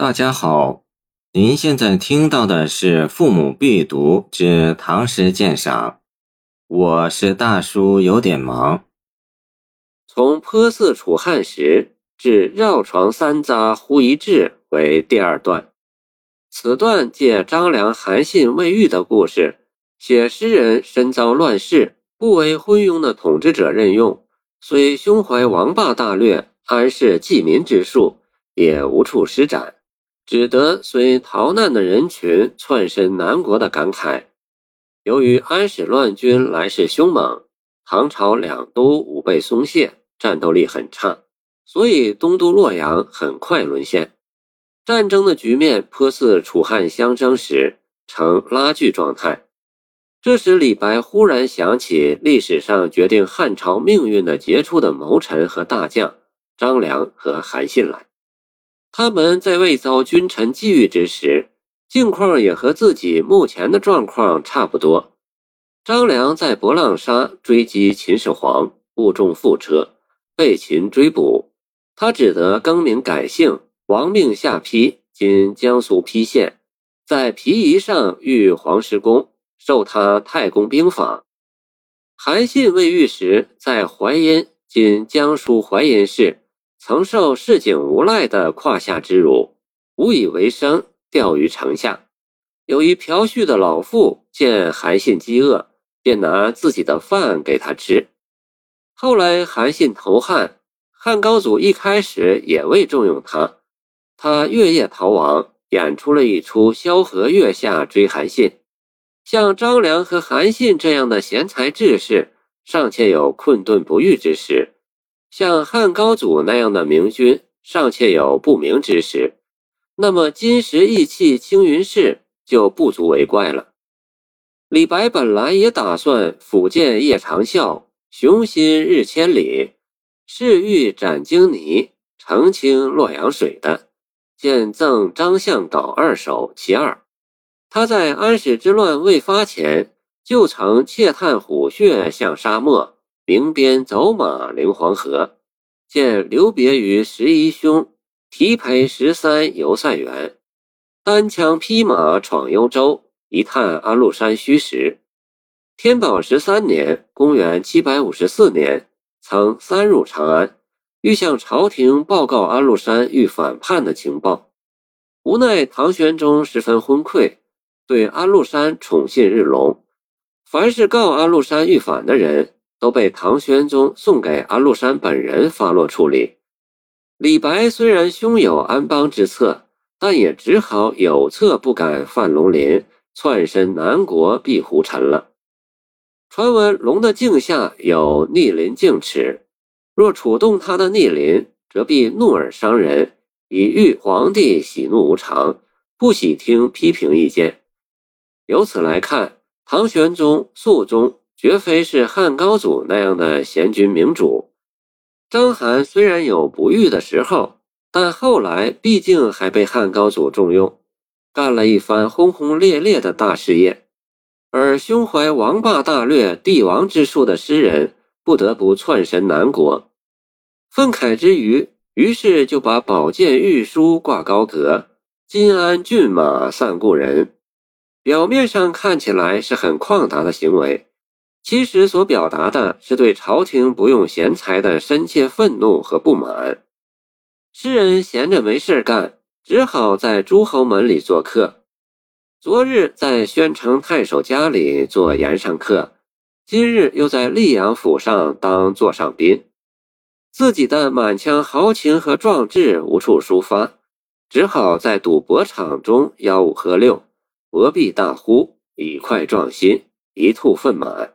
大家好，您现在听到的是《父母必读之唐诗鉴赏》，我是大叔，有点忙。从颇似楚汉时至绕床三匝忽一至为第二段，此段借张良韩信未遇的故事，写诗人身遭乱世，不为昏庸的统治者任用，虽胸怀王霸大略、安世济民之术，也无处施展。只得随逃难的人群窜身南国的感慨。由于安史乱军来势凶猛，唐朝两都武备松懈，战斗力很差，所以东都洛阳很快沦陷。战争的局面颇似楚汉相争时，呈拉锯状态。这时，李白忽然想起历史上决定汉朝命运的杰出的谋臣和大将张良和韩信来。他们在未遭君臣觊觎之时，境况也和自己目前的状况差不多。张良在博浪沙追击秦始皇，误中覆辙，被秦追捕，他只得更名改姓，亡命下邳（今江苏邳县），在皮夷上遇黄石公，授他太公兵法。韩信未遇时，在淮阴（今江苏淮阴市）。曾受市井无赖的胯下之辱，无以为生，钓于城下。有一嫖絮的老妇见韩信饥饿，便拿自己的饭给他吃。后来韩信投汉，汉高祖一开始也未重用他，他月夜逃亡，演出了一出萧何月下追韩信。像张良和韩信这样的贤才志士，尚且有困顿不遇之时。像汉高祖那样的明君尚且有不明之时，那么金石意气青云氏就不足为怪了。李白本来也打算“抚剑夜长啸，雄心日千里，誓欲斩荆泥，澄清洛阳水”的，见赠张向导二首其二。他在安史之乱未发前，就曾窃探虎穴向沙漠。鸣鞭走马临黄河，见留别于十一兄，提陪十三游塞垣，单枪匹马闯幽州，一探安禄山虚实。天宝十三年（公元754年），曾三入长安，欲向朝廷报告安禄山欲反叛的情报，无奈唐玄宗十分昏聩，对安禄山宠信日隆，凡是告安禄山欲反的人。都被唐玄宗送给安禄山本人发落处理。李白虽然胸有安邦之策，但也只好有策不敢犯龙鳞，窜身南国避胡尘了。传闻龙的颈下有逆鳞净齿，若触动他的逆鳞，则必怒而伤人，以喻皇帝喜怒无常，不喜听批评意见。由此来看，唐玄宗、肃宗。绝非是汉高祖那样的贤君明主。章邯虽然有不遇的时候，但后来毕竟还被汉高祖重用，干了一番轰轰烈烈的大事业。而胸怀王霸大略、帝王之术的诗人，不得不窜身南国。愤慨之余，于是就把宝剑玉书挂高阁，金鞍骏马散故人。表面上看起来是很旷达的行为。其实所表达的是对朝廷不用贤才的深切愤怒和不满。诗人闲着没事干，只好在诸侯门里做客。昨日在宣城太守家里做言上客，今日又在溧阳府上当座上宾。自己的满腔豪情和壮志无处抒发，只好在赌博场中吆五喝六，博臂大呼，以快壮心，一吐愤满。